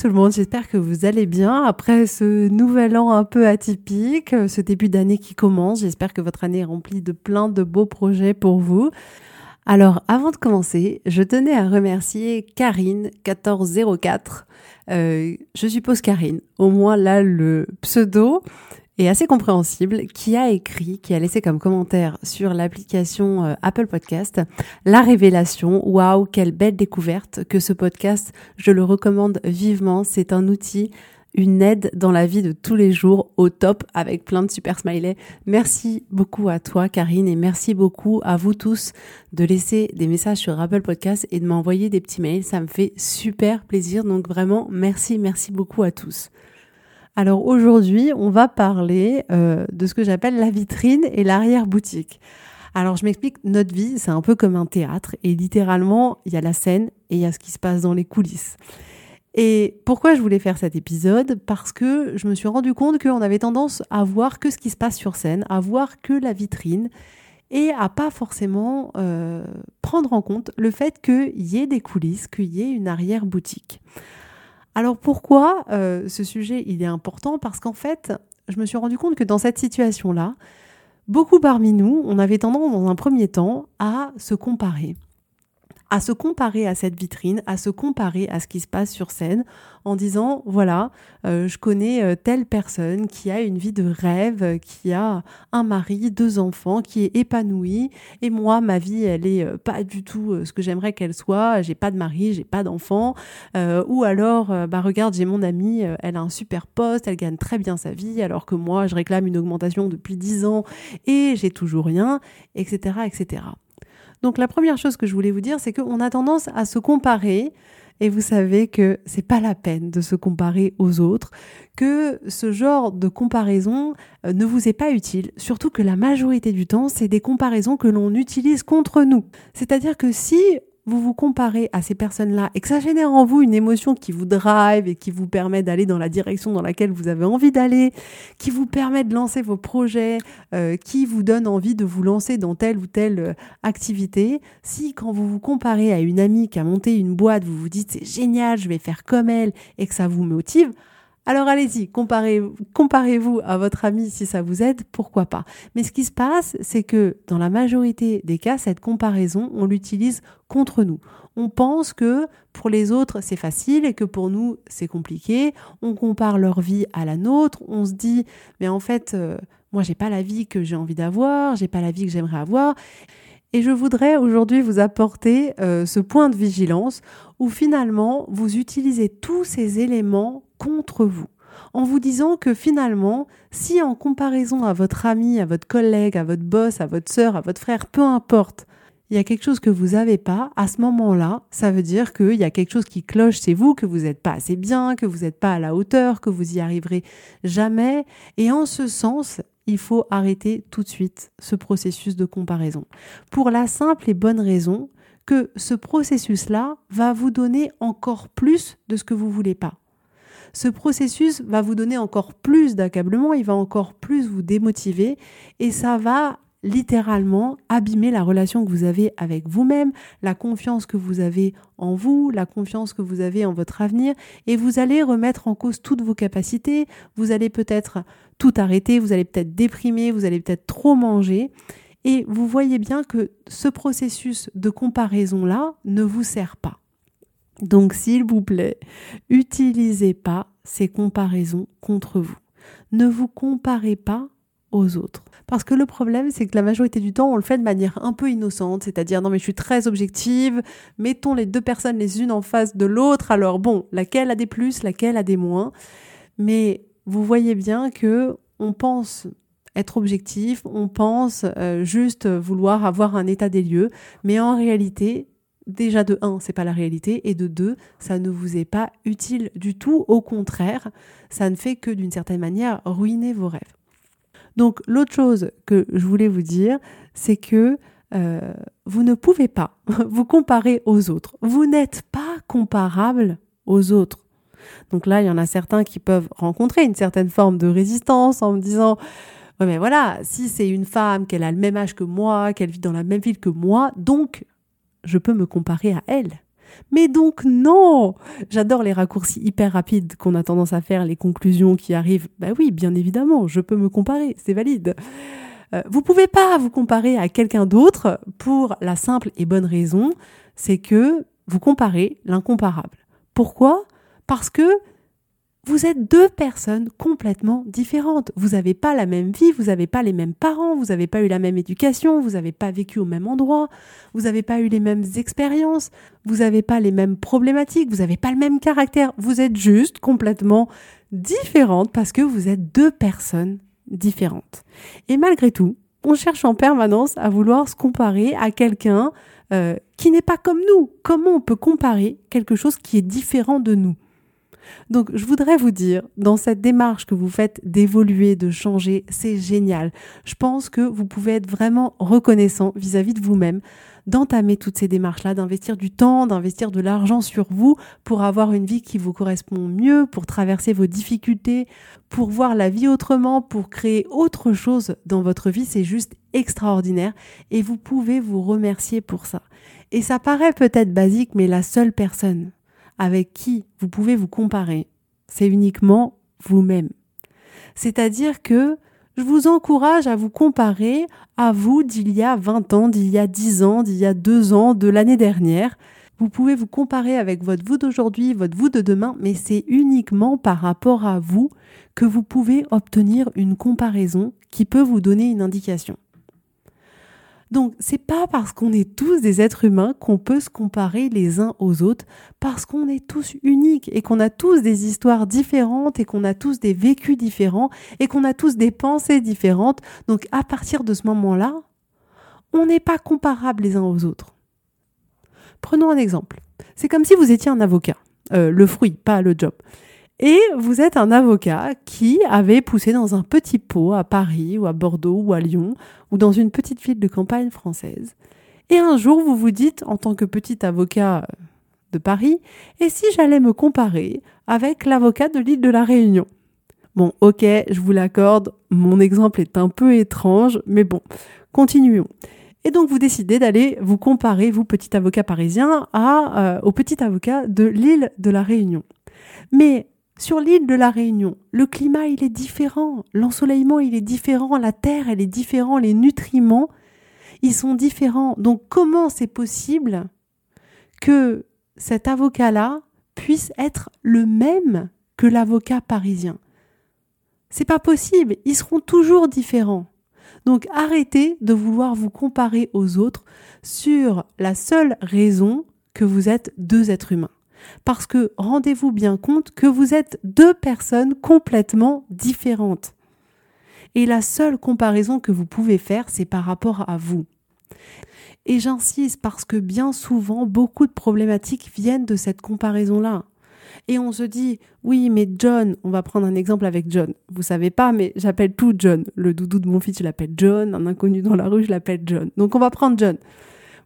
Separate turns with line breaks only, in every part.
Tout le monde, j'espère que vous allez bien après ce nouvel an un peu atypique, ce début d'année qui commence. J'espère que votre année est remplie de plein de beaux projets pour vous. Alors avant de commencer, je tenais à remercier Karine1404. Euh, je suppose Karine, au moins là le pseudo et assez compréhensible qui a écrit, qui a laissé comme commentaire sur l'application euh, Apple Podcast la révélation. Waouh, quelle belle découverte que ce podcast. Je le recommande vivement. C'est un outil une aide dans la vie de tous les jours au top avec plein de super smileys. Merci beaucoup à toi Karine et merci beaucoup à vous tous de laisser des messages sur Apple Podcast et de m'envoyer des petits mails. Ça me fait super plaisir. Donc vraiment merci, merci beaucoup à tous. Alors aujourd'hui, on va parler euh, de ce que j'appelle la vitrine et l'arrière-boutique. Alors je m'explique, notre vie, c'est un peu comme un théâtre et littéralement, il y a la scène et il y a ce qui se passe dans les coulisses. Et pourquoi je voulais faire cet épisode? Parce que je me suis rendu compte qu'on avait tendance à voir que ce qui se passe sur scène, à voir que la vitrine et à pas forcément euh, prendre en compte le fait qu'il y ait des coulisses, qu'il y ait une arrière-boutique. Alors pourquoi euh, ce sujet il est important? Parce qu'en fait, je me suis rendu compte que dans cette situation-là, beaucoup parmi nous, on avait tendance dans un premier temps à se comparer à se comparer à cette vitrine, à se comparer à ce qui se passe sur scène, en disant voilà, euh, je connais euh, telle personne qui a une vie de rêve, qui a un mari, deux enfants, qui est épanouie, et moi ma vie elle est euh, pas du tout ce que j'aimerais qu'elle soit. J'ai pas de mari, j'ai pas d'enfants, ou alors bah regarde j'ai mon amie, elle a un super poste, elle gagne très bien sa vie, alors que moi je réclame une augmentation depuis dix ans et j'ai toujours rien, etc., etc. Donc la première chose que je voulais vous dire, c'est qu'on a tendance à se comparer. Et vous savez que c'est pas la peine de se comparer aux autres, que ce genre de comparaison euh, ne vous est pas utile, surtout que la majorité du temps, c'est des comparaisons que l'on utilise contre nous. C'est-à-dire que si vous vous comparez à ces personnes-là et que ça génère en vous une émotion qui vous drive et qui vous permet d'aller dans la direction dans laquelle vous avez envie d'aller, qui vous permet de lancer vos projets, euh, qui vous donne envie de vous lancer dans telle ou telle euh, activité, si quand vous vous comparez à une amie qui a monté une boîte, vous vous dites c'est génial, je vais faire comme elle et que ça vous motive, alors allez-y, comparez, comparez-vous à votre ami si ça vous aide, pourquoi pas. Mais ce qui se passe, c'est que dans la majorité des cas, cette comparaison, on l'utilise contre nous. On pense que pour les autres, c'est facile et que pour nous, c'est compliqué. On compare leur vie à la nôtre. On se dit, mais en fait, euh, moi, j'ai pas la vie que j'ai envie d'avoir, j'ai pas la vie que j'aimerais avoir. Et je voudrais aujourd'hui vous apporter euh, ce point de vigilance où finalement vous utilisez tous ces éléments contre vous en vous disant que finalement, si en comparaison à votre ami, à votre collègue, à votre boss, à votre sœur, à votre frère, peu importe, il y a quelque chose que vous n'avez pas, à ce moment-là, ça veut dire qu'il y a quelque chose qui cloche chez vous, que vous n'êtes pas assez bien, que vous n'êtes pas à la hauteur, que vous y arriverez jamais. Et en ce sens, il faut arrêter tout de suite ce processus de comparaison. Pour la simple et bonne raison que ce processus-là va vous donner encore plus de ce que vous voulez pas. Ce processus va vous donner encore plus d'accablement, il va encore plus vous démotiver et ça va littéralement abîmer la relation que vous avez avec vous-même, la confiance que vous avez en vous, la confiance que vous avez en votre avenir, et vous allez remettre en cause toutes vos capacités, vous allez peut-être tout arrêter, vous allez peut-être déprimer, vous allez peut-être trop manger, Et vous voyez bien que ce processus de comparaison-là ne vous sert pas. Donc, s'il vous plaît, utilisez pas ces comparaisons contre vous. Ne vous comparez pas Parce que le problème, c'est que la majorité du temps, on le fait de manière un peu innocente, c'est-à-dire non mais je suis très objective, mettons les deux personnes les unes en face de l'autre, alors bon, laquelle a des plus, laquelle a des moins. Mais vous voyez bien que on pense être objectif, on pense euh, juste vouloir avoir un état des lieux, mais en réalité, déjà de 1, c'est pas la réalité, et de 2, ça ne vous est pas utile du tout, au contraire, ça ne fait que d'une certaine manière ruiner vos rêves. Donc l'autre chose que je voulais vous dire, c'est que euh, vous ne pouvez pas vous comparer aux autres. Vous n'êtes pas comparable aux autres. Donc là, il y en a certains qui peuvent rencontrer une certaine forme de résistance en me disant Ouais, mais voilà, si c'est une femme, qu'elle a le même âge que moi, qu'elle vit dans la même ville que moi, donc je peux me comparer à elle. Mais donc non J'adore les raccourcis hyper rapides qu'on a tendance à faire, les conclusions qui arrivent. Bah oui, bien évidemment, je peux me comparer, c'est valide. Euh, vous pouvez pas vous comparer à quelqu'un d'autre pour la simple et bonne raison, c'est que vous comparez l'incomparable. Pourquoi? Parce que vous êtes deux personnes complètement différentes. Vous n'avez pas la même vie, vous n'avez pas les mêmes parents, vous n'avez pas eu la même éducation, vous n'avez pas vécu au même endroit, vous n'avez pas eu les mêmes expériences, vous n'avez pas les mêmes problématiques, vous n'avez pas le même caractère. Vous êtes juste complètement différentes parce que vous êtes deux personnes différentes. Et malgré tout, on cherche en permanence à vouloir se comparer à quelqu'un euh, qui n'est pas comme nous. Comment on peut comparer quelque chose qui est différent de nous? Donc, je voudrais vous dire, dans cette démarche que vous faites d'évoluer, de changer, c'est génial. Je pense que vous pouvez être vraiment reconnaissant vis-à-vis de vous-même d'entamer toutes ces démarches-là, d'investir du temps, d'investir de l'argent sur vous pour avoir une vie qui vous correspond mieux, pour traverser vos difficultés, pour voir la vie autrement, pour créer autre chose dans votre vie. C'est juste extraordinaire et vous pouvez vous remercier pour ça. Et ça paraît peut-être basique, mais la seule personne avec qui vous pouvez vous comparer, c'est uniquement vous-même. C'est-à-dire que je vous encourage à vous comparer à vous d'il y a 20 ans, d'il y a 10 ans, d'il y a 2 ans, de l'année dernière. Vous pouvez vous comparer avec votre vous d'aujourd'hui, votre vous de demain, mais c'est uniquement par rapport à vous que vous pouvez obtenir une comparaison qui peut vous donner une indication. Donc, c'est pas parce qu'on est tous des êtres humains qu'on peut se comparer les uns aux autres, parce qu'on est tous uniques et qu'on a tous des histoires différentes et qu'on a tous des vécus différents et qu'on a tous des pensées différentes. Donc, à partir de ce moment-là, on n'est pas comparables les uns aux autres. Prenons un exemple. C'est comme si vous étiez un avocat. Euh, le fruit, pas le job. Et vous êtes un avocat qui avait poussé dans un petit pot à Paris ou à Bordeaux ou à Lyon ou dans une petite ville de campagne française. Et un jour, vous vous dites, en tant que petit avocat de Paris, et si j'allais me comparer avec l'avocat de l'île de la Réunion? Bon, ok, je vous l'accorde, mon exemple est un peu étrange, mais bon, continuons. Et donc vous décidez d'aller vous comparer, vous petit avocat parisien, euh, au petit avocat de l'île de la Réunion. Mais sur l'île de la Réunion, le climat il est différent, l'ensoleillement il est différent, la terre elle est différente, les nutriments ils sont différents. Donc comment c'est possible que cet avocat-là puisse être le même que l'avocat parisien? C'est pas possible, ils seront toujours différents. Donc arrêtez de vouloir vous comparer aux autres sur la seule raison que vous êtes deux êtres humains. Parce que rendez-vous bien compte que vous êtes deux personnes complètement différentes. Et la seule comparaison que vous pouvez faire, c'est par rapport à vous. Et j'insiste parce que bien souvent, beaucoup de problématiques viennent de cette comparaison-là. Et on se dit, oui, mais John, on va prendre un exemple avec John. Vous savez pas, mais j'appelle tout John. Le doudou de mon fils, je l'appelle John. Un inconnu dans la rue, je l'appelle John. Donc on va prendre John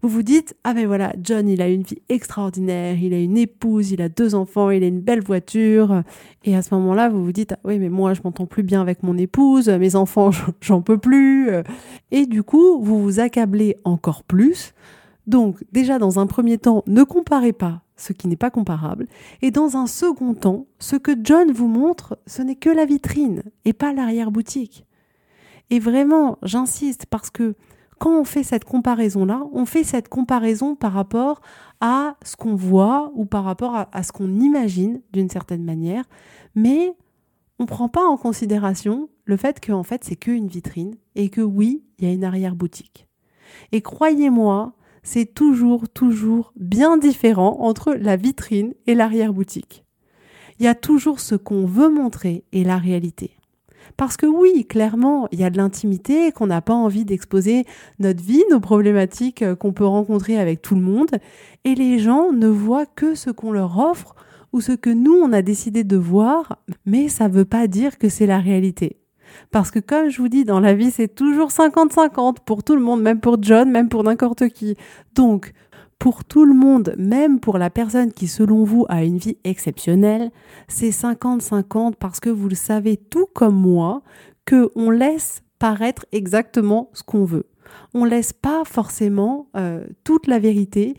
vous vous dites ah ben voilà John il a une vie extraordinaire il a une épouse il a deux enfants il a une belle voiture. Et à ce moment-là vous vous dites ah oui mais moi je m'entends plus bien avec mon épouse mes enfants j'en peux plus. Et du coup vous vous accablez encore plus. Donc déjà dans un premier temps ne comparez pas ce qui n'est pas comparable. Et dans un second temps ce que John vous montre ce n'est que la vitrine et pas l'arrière boutique et vraiment j'insiste parce que quand on fait cette comparaison-là, on fait cette comparaison par rapport à ce qu'on voit ou par rapport à, ce qu'on imagine d'une certaine manière, mais on ne prend pas en considération le fait que en fait c'est qu'une vitrine et que oui, il y a une arrière-boutique. Et croyez-moi, c'est toujours, toujours bien différent entre la vitrine et l'arrière-boutique. Il y a toujours ce qu'on veut montrer et la réalité. Parce que oui, clairement, il y a de l'intimité, qu'on n'a pas envie d'exposer notre vie, nos problématiques euh, qu'on peut rencontrer avec tout le monde, et les gens ne voient que ce qu'on leur offre ou ce que nous, on a décidé de voir, mais ça ne veut pas dire que c'est la réalité. Parce que comme je vous dis, dans la vie, c'est toujours 50-50 pour tout le monde, même pour John, même pour n'importe qui. Donc, pour tout le monde, même pour la personne qui, selon vous, a une vie exceptionnelle, c'est 50-50 parce que vous le savez tout comme moi que on laisse paraître exactement ce qu'on veut. On laisse pas forcément euh, toute la vérité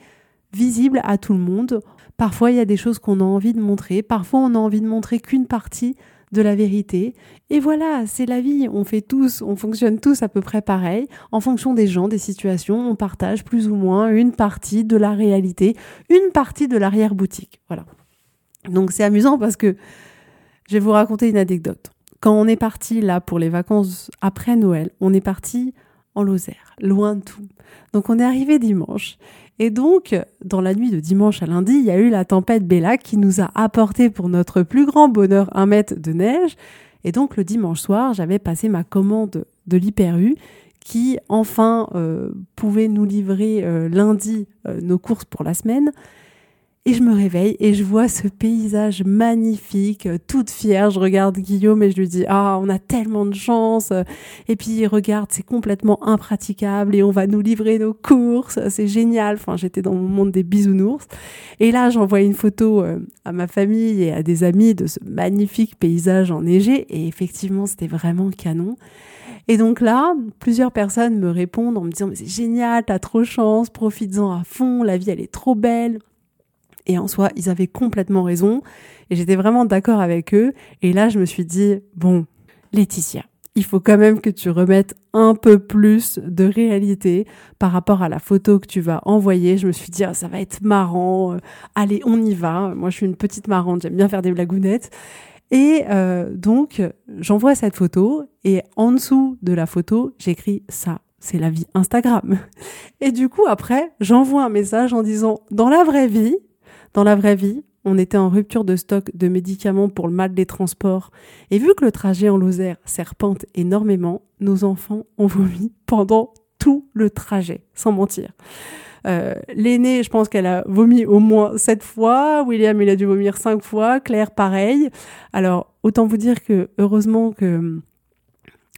visible à tout le monde. Parfois, il y a des choses qu'on a envie de montrer. Parfois, on a envie de montrer qu'une partie de la vérité. Et voilà, c'est la vie. On fait tous, on fonctionne tous à peu près pareil. En fonction des gens, des situations, on partage plus ou moins une partie de la réalité, une partie de l'arrière-boutique. Voilà. Donc c'est amusant parce que je vais vous raconter une anecdote. Quand on est parti là pour les vacances après Noël, on est parti en Lozère, loin de tout. Donc on est arrivé dimanche et donc, dans la nuit de dimanche à lundi, il y a eu la tempête Bella qui nous a apporté pour notre plus grand bonheur un mètre de neige. Et donc, le dimanche soir, j'avais passé ma commande de l'Hyper U qui enfin euh, pouvait nous livrer euh, lundi euh, nos courses pour la semaine. Et je me réveille et je vois ce paysage magnifique, toute fière. Je regarde Guillaume et je lui dis Ah, on a tellement de chance. Et puis regarde, c'est complètement impraticable et on va nous livrer nos courses. C'est génial. Enfin, j'étais dans mon monde des bisounours. Et là, j'envoie une photo euh, à ma famille et à des amis de ce magnifique paysage enneigé. Et effectivement, c'était vraiment canon. Et donc là, plusieurs personnes me répondent en me disant mais c'est génial, t'as trop chance, profites-en à fond, la vie elle est trop belle. Et en soi, ils avaient complètement raison. Et j'étais vraiment d'accord avec eux. Et là, je me suis dit, bon, Laetitia, il faut quand même que tu remettes un peu plus de réalité par rapport à la photo que tu vas envoyer. Je me suis dit, ah, ça va être marrant. Euh, allez, on y va. Moi, je suis une petite marrante. J'aime bien faire des blagounettes. Et euh, donc, j'envoie cette photo et en dessous de la photo, j'écris ça. C'est la vie Instagram. Et du coup, après, j'envoie un message en disant, dans la vraie vie, dans la vraie vie, on était en rupture de stock de médicaments pour le mal des transports. Et vu que le trajet en Lozère serpente énormément, nos enfants ont vomi pendant tout le trajet, sans mentir. Euh, L'aînée, je pense qu'elle a vomi au moins sept fois. William, il a dû vomir cinq fois. Claire, pareil. Alors, autant vous dire que heureusement que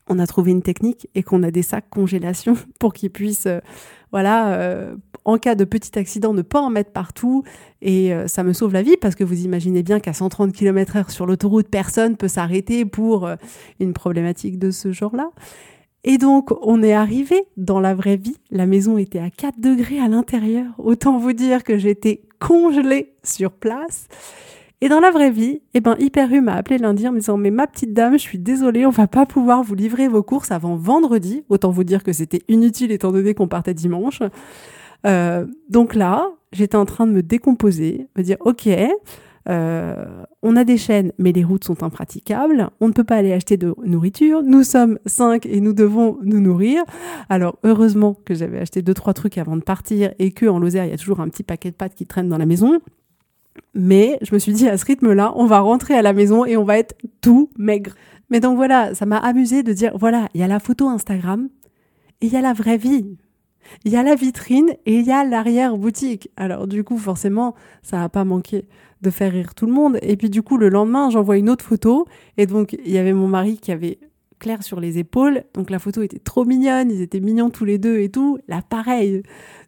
on a trouvé une technique et qu'on a des sacs congélation pour qu'ils puissent, euh, voilà, euh, en cas de petit accident, ne pas en mettre partout. Et euh, ça me sauve la vie parce que vous imaginez bien qu'à 130 km heure sur l'autoroute, personne peut s'arrêter pour euh, une problématique de ce genre-là. Et donc, on est arrivé dans la vraie vie. La maison était à 4 degrés à l'intérieur. Autant vous dire que j'étais congelée sur place. Et dans la vraie vie, eh ben, Hyperu m'a appelé lundi en me disant, mais ma petite dame, je suis désolée, on va pas pouvoir vous livrer vos courses avant vendredi. Autant vous dire que c'était inutile étant donné qu'on partait dimanche. Euh, donc là, j'étais en train de me décomposer, me dire, ok, euh, on a des chaînes, mais les routes sont impraticables. On ne peut pas aller acheter de nourriture. Nous sommes cinq et nous devons nous nourrir. Alors heureusement que j'avais acheté deux trois trucs avant de partir et que en Lozère il y a toujours un petit paquet de pâtes qui traîne dans la maison. Mais je me suis dit à ce rythme-là, on va rentrer à la maison et on va être tout maigre. Mais donc voilà, ça m'a amusé de dire voilà, il y a la photo Instagram et il y a la vraie vie. Il y a la vitrine et il y a l'arrière-boutique. Alors du coup, forcément, ça n'a pas manqué de faire rire tout le monde. Et puis du coup, le lendemain, j'envoie une autre photo. Et donc, il y avait mon mari qui avait clair sur les épaules. Donc la photo était trop mignonne, ils étaient mignons tous les deux et tout. Là, pareil,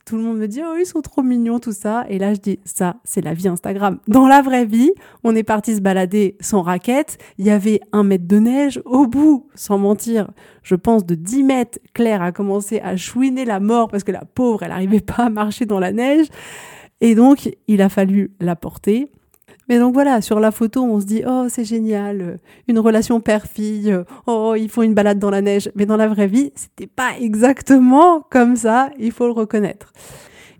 tout le monde me dit, oh, ils sont trop mignons, tout ça. Et là, je dis, ça, c'est la vie Instagram. Dans la vraie vie, on est parti se balader sans raquette. Il y avait un mètre de neige. Au bout, sans mentir, je pense de 10 mètres, Claire a commencé à chouiner la mort parce que la pauvre, elle n'arrivait pas à marcher dans la neige. Et donc, il a fallu la porter. Mais donc voilà, sur la photo, on se dit oh c'est génial, une relation père-fille, oh ils font une balade dans la neige. Mais dans la vraie vie, c'était pas exactement comme ça, il faut le reconnaître.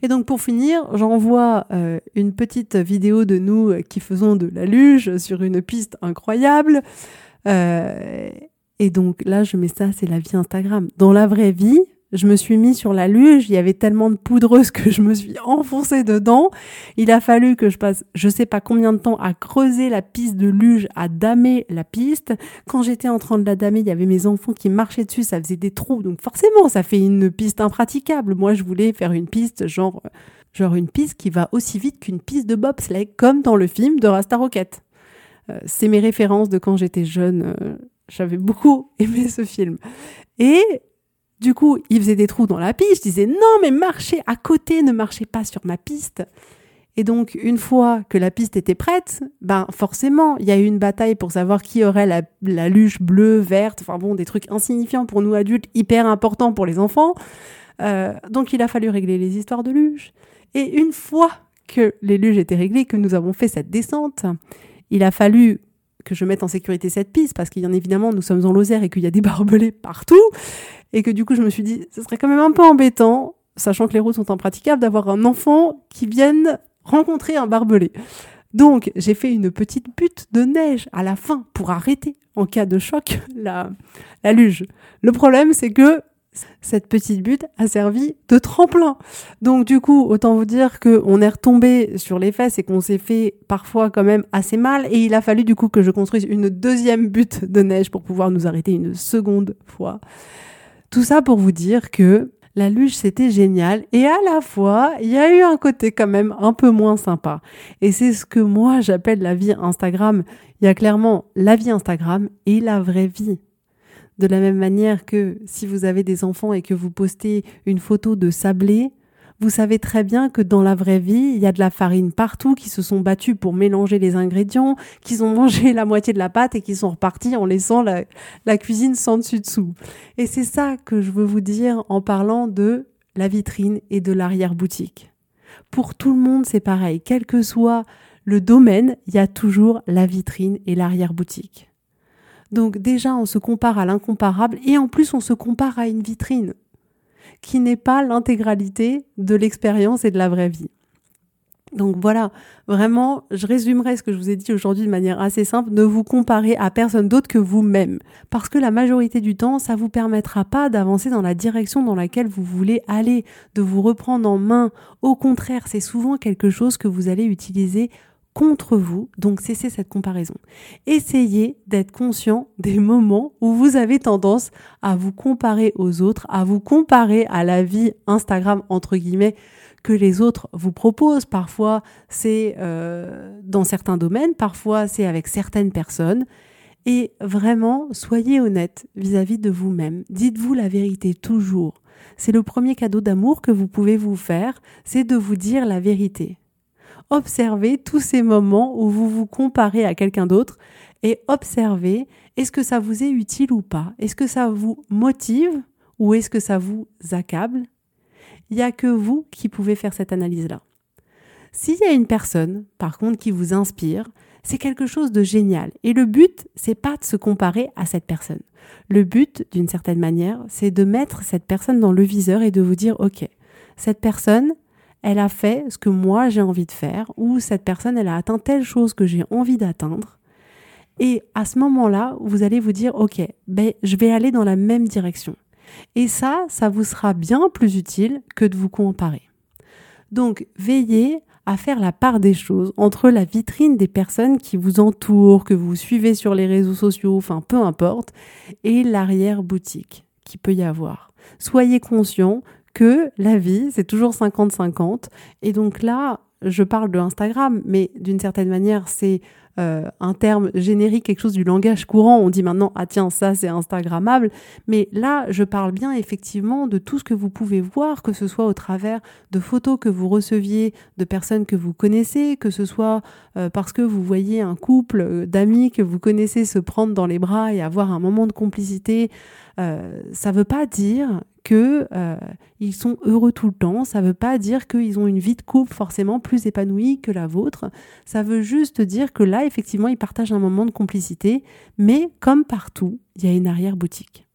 Et donc pour finir, j'envoie euh, une petite vidéo de nous qui faisons de la luge sur une piste incroyable. Euh, et donc là, je mets ça, c'est la vie Instagram. Dans la vraie vie, je me suis mis sur la luge, il y avait tellement de poudreuse que je me suis enfoncée dedans. Il a fallu que je passe je sais pas combien de temps à creuser la piste de luge, à damer la piste. Quand j'étais en train de la damer, il y avait mes enfants qui marchaient dessus, ça faisait des trous. Donc forcément, ça fait une piste impraticable. Moi, je voulais faire une piste genre genre une piste qui va aussi vite qu'une piste de bobsleigh comme dans le film de Rasta Rocket. Euh, c'est mes références de quand j'étais jeune. Euh, j'avais beaucoup aimé ce film. Et du coup, il faisait des trous dans la piste. Je disais non, mais marchez à côté, ne marchez pas sur ma piste. Et donc, une fois que la piste était prête, ben forcément, il y a eu une bataille pour savoir qui aurait la, la, luge bleue, verte, enfin bon, des trucs insignifiants pour nous adultes, hyper importants pour les enfants. Euh, donc, il a fallu régler les histoires de luge. Et une fois que les luges étaient réglées, que nous avons fait cette descente, il a fallu que je mette en sécurité cette piste parce qu'il y en évidemment nous sommes en Lozère et qu'il y a des barbelés partout et que du coup je me suis dit ce serait quand même un peu embêtant sachant que les routes sont impraticables d'avoir un enfant qui vienne rencontrer un barbelé. Donc j'ai fait une petite butte de neige à la fin pour arrêter en cas de choc la, la luge. Le problème c'est que cette petite butte a servi de tremplin. Donc du coup, autant vous dire qu'on est retombé sur les fesses et qu'on s'est fait parfois quand même assez mal. Et il a fallu du coup que je construise une deuxième butte de neige pour pouvoir nous arrêter une seconde fois. Tout ça pour vous dire que la luge, c'était génial. Et à la fois, il y a eu un côté quand même un peu moins sympa. Et c'est ce que moi j'appelle la vie Instagram. Il y a clairement la vie Instagram et la vraie vie. De la même manière que si vous avez des enfants et que vous postez une photo de sablé, vous savez très bien que dans la vraie vie, il y a de la farine partout, qui se sont battus pour mélanger les ingrédients, qui ont mangé la moitié de la pâte et qui sont repartis en laissant la, la cuisine sans dessus-dessous. Et c'est ça que je veux vous dire en parlant de la vitrine et de l'arrière-boutique. Pour tout le monde, c'est pareil. Quel que soit le domaine, il y a toujours la vitrine et l'arrière-boutique. Donc déjà, on se compare à l'incomparable et en plus, on se compare à une vitrine qui n'est pas l'intégralité de l'expérience et de la vraie vie. Donc voilà, vraiment, je résumerai ce que je vous ai dit aujourd'hui de manière assez simple. Ne vous comparez à personne d'autre que vous-même. Parce que la majorité du temps, ça vous permettra pas d'avancer dans la direction dans laquelle vous voulez aller, de vous reprendre en main. Au contraire, c'est souvent quelque chose que vous allez utiliser contre vous, donc cessez cette comparaison. Essayez d'être conscient des moments où vous avez tendance à vous comparer aux autres, à vous comparer à la vie Instagram entre guillemets que les autres vous proposent. Parfois c'est euh, dans certains domaines, parfois c'est avec certaines personnes. Et vraiment, soyez honnête vis-à-vis -vis de vous-même. Dites-vous la vérité toujours. C'est le premier cadeau d'amour que vous pouvez vous faire, c'est de vous dire la vérité observez tous ces moments où vous vous comparez à quelqu'un d'autre et observez est-ce que ça vous est utile ou pas? Est-ce que ça vous motive ou est-ce que ça vous accable? Il n'y a que vous qui pouvez faire cette analyse-là. S'il y a une personne, par contre, qui vous inspire, c'est quelque chose de génial. Et le but, c'est pas de se comparer à cette personne. Le but, d'une certaine manière, c'est de mettre cette personne dans le viseur et de vous dire, OK, cette personne, elle a fait ce que moi j'ai envie de faire, ou cette personne, elle a atteint telle chose que j'ai envie d'atteindre. Et à ce moment-là, vous allez vous dire, OK, ben, je vais aller dans la même direction. Et ça, ça vous sera bien plus utile que de vous comparer. Donc, veillez à faire la part des choses entre la vitrine des personnes qui vous entourent, que vous suivez sur les réseaux sociaux, enfin peu importe, et l'arrière-boutique qui peut y avoir. Soyez conscient que la vie, c'est toujours 50-50. Et donc là, je parle de Instagram, mais d'une certaine manière, c'est euh, un terme générique, quelque chose du langage courant. On dit maintenant, ah tiens, ça c'est Instagrammable. Mais là, je parle bien effectivement de tout ce que vous pouvez voir, que ce soit au travers de photos que vous receviez de personnes que vous connaissez, que ce soit euh, parce que vous voyez un couple euh, d'amis que vous connaissez se prendre dans les bras et avoir un moment de complicité. ça ne veut pas dire que euh, ils sont heureux tout le temps. Ça ne veut pas dire qu'ils ont une vie de couple forcément plus épanouie que la vôtre. Ça veut juste dire que là, effectivement, ils partagent un moment de complicité. Mais comme partout, il y a une arrière-boutique.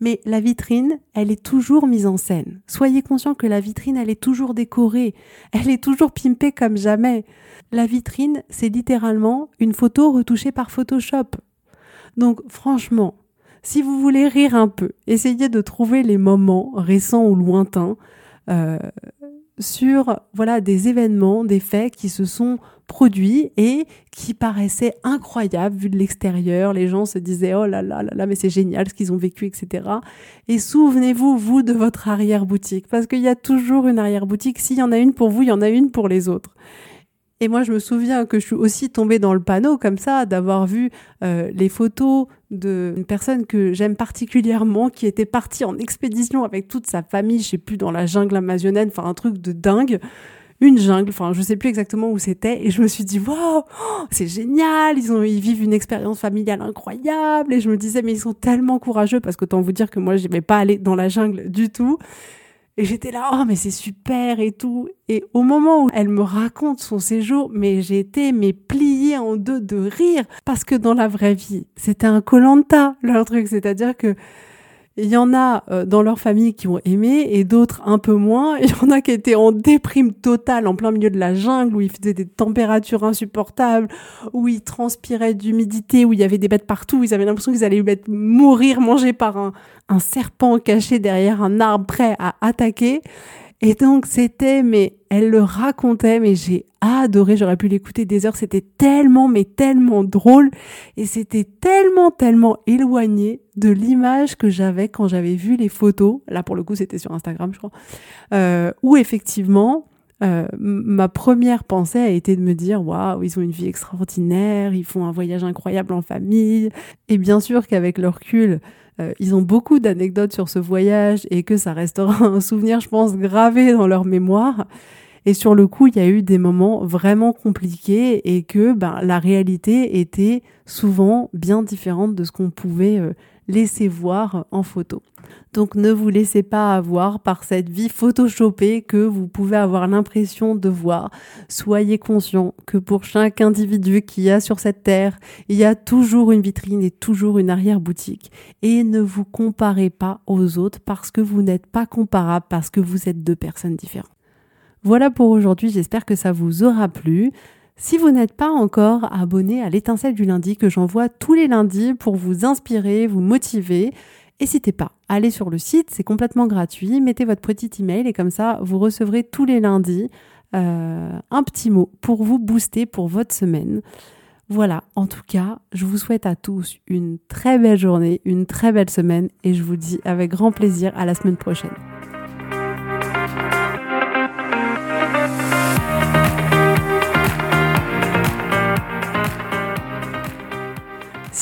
Mais la vitrine, elle est toujours mise en scène. Soyez conscient que la vitrine, elle est toujours décorée. Elle est toujours pimpée comme jamais. La vitrine, c'est littéralement une photo retouchée par Photoshop. Donc franchement, si vous voulez rire un peu, essayez de trouver les moments récents ou lointains euh, sur voilà des événements, des faits qui se sont produits et qui paraissaient incroyables vu de l'extérieur. Les gens se disaient oh là là là là mais c'est génial ce qu'ils ont vécu etc. Et souvenez-vous vous de votre arrière boutique parce qu'il y a toujours une arrière boutique. S'il y en a une pour vous, il y en a une pour les autres. Et moi, je me souviens que je suis aussi tombée dans le panneau comme ça, d'avoir vu euh, les photos d'une personne que j'aime particulièrement, qui était partie en expédition avec toute sa famille, je sais plus, dans la jungle amazonienne, enfin un truc de dingue. Une jungle, enfin je sais plus exactement où c'était, et je me suis dit waouh, c'est génial, ils ont ils vivent une expérience familiale incroyable, et je me disais mais ils sont tellement courageux! Parce que tant vous dire que moi je vais pas aller dans la jungle du tout, et j'étais là, oh mais c'est super et tout. Et au moment où elle me raconte son séjour, mais été mais pliée en deux de rire parce que dans la vraie vie, c'était un colanta leur truc, c'est-à-dire que il y en a euh, dans leur famille qui ont aimé et d'autres un peu moins. Il y en a qui étaient en déprime totale en plein milieu de la jungle où il faisait des températures insupportables, où ils transpiraient d'humidité, où il y avait des bêtes partout. Ils avaient l'impression qu'ils allaient mourir mangés par un, un serpent caché derrière un arbre prêt à attaquer. Et donc c'était, mais elle le racontait, mais j'ai adoré, j'aurais pu l'écouter des heures, c'était tellement, mais tellement drôle, et c'était tellement, tellement éloigné de l'image que j'avais quand j'avais vu les photos, là pour le coup c'était sur Instagram je crois, euh, où effectivement, euh, ma première pensée a été de me dire waouh, ils ont une vie extraordinaire, ils font un voyage incroyable en famille. Et bien sûr qu'avec leur recul, euh, ils ont beaucoup d'anecdotes sur ce voyage et que ça restera un souvenir, je pense, gravé dans leur mémoire. Et sur le coup, il y a eu des moments vraiment compliqués et que ben, la réalité était souvent bien différente de ce qu'on pouvait euh, laisser voir en photo. Donc ne vous laissez pas avoir par cette vie photoshopée que vous pouvez avoir l'impression de voir. Soyez conscient que pour chaque individu qui y a sur cette terre, il y a toujours une vitrine et toujours une arrière-boutique. Et ne vous comparez pas aux autres parce que vous n'êtes pas comparables, parce que vous êtes deux personnes différentes. Voilà pour aujourd'hui, j'espère que ça vous aura plu. Si vous n'êtes pas encore abonné à l'étincelle du lundi que j'envoie tous les lundis pour vous inspirer, vous motiver, n'hésitez pas, allez sur le site, c'est complètement gratuit, mettez votre petit email et comme ça vous recevrez tous les lundis euh, un petit mot pour vous booster pour votre semaine. Voilà, en tout cas, je vous souhaite à tous une très belle journée, une très belle semaine et je vous dis avec grand plaisir à la semaine prochaine.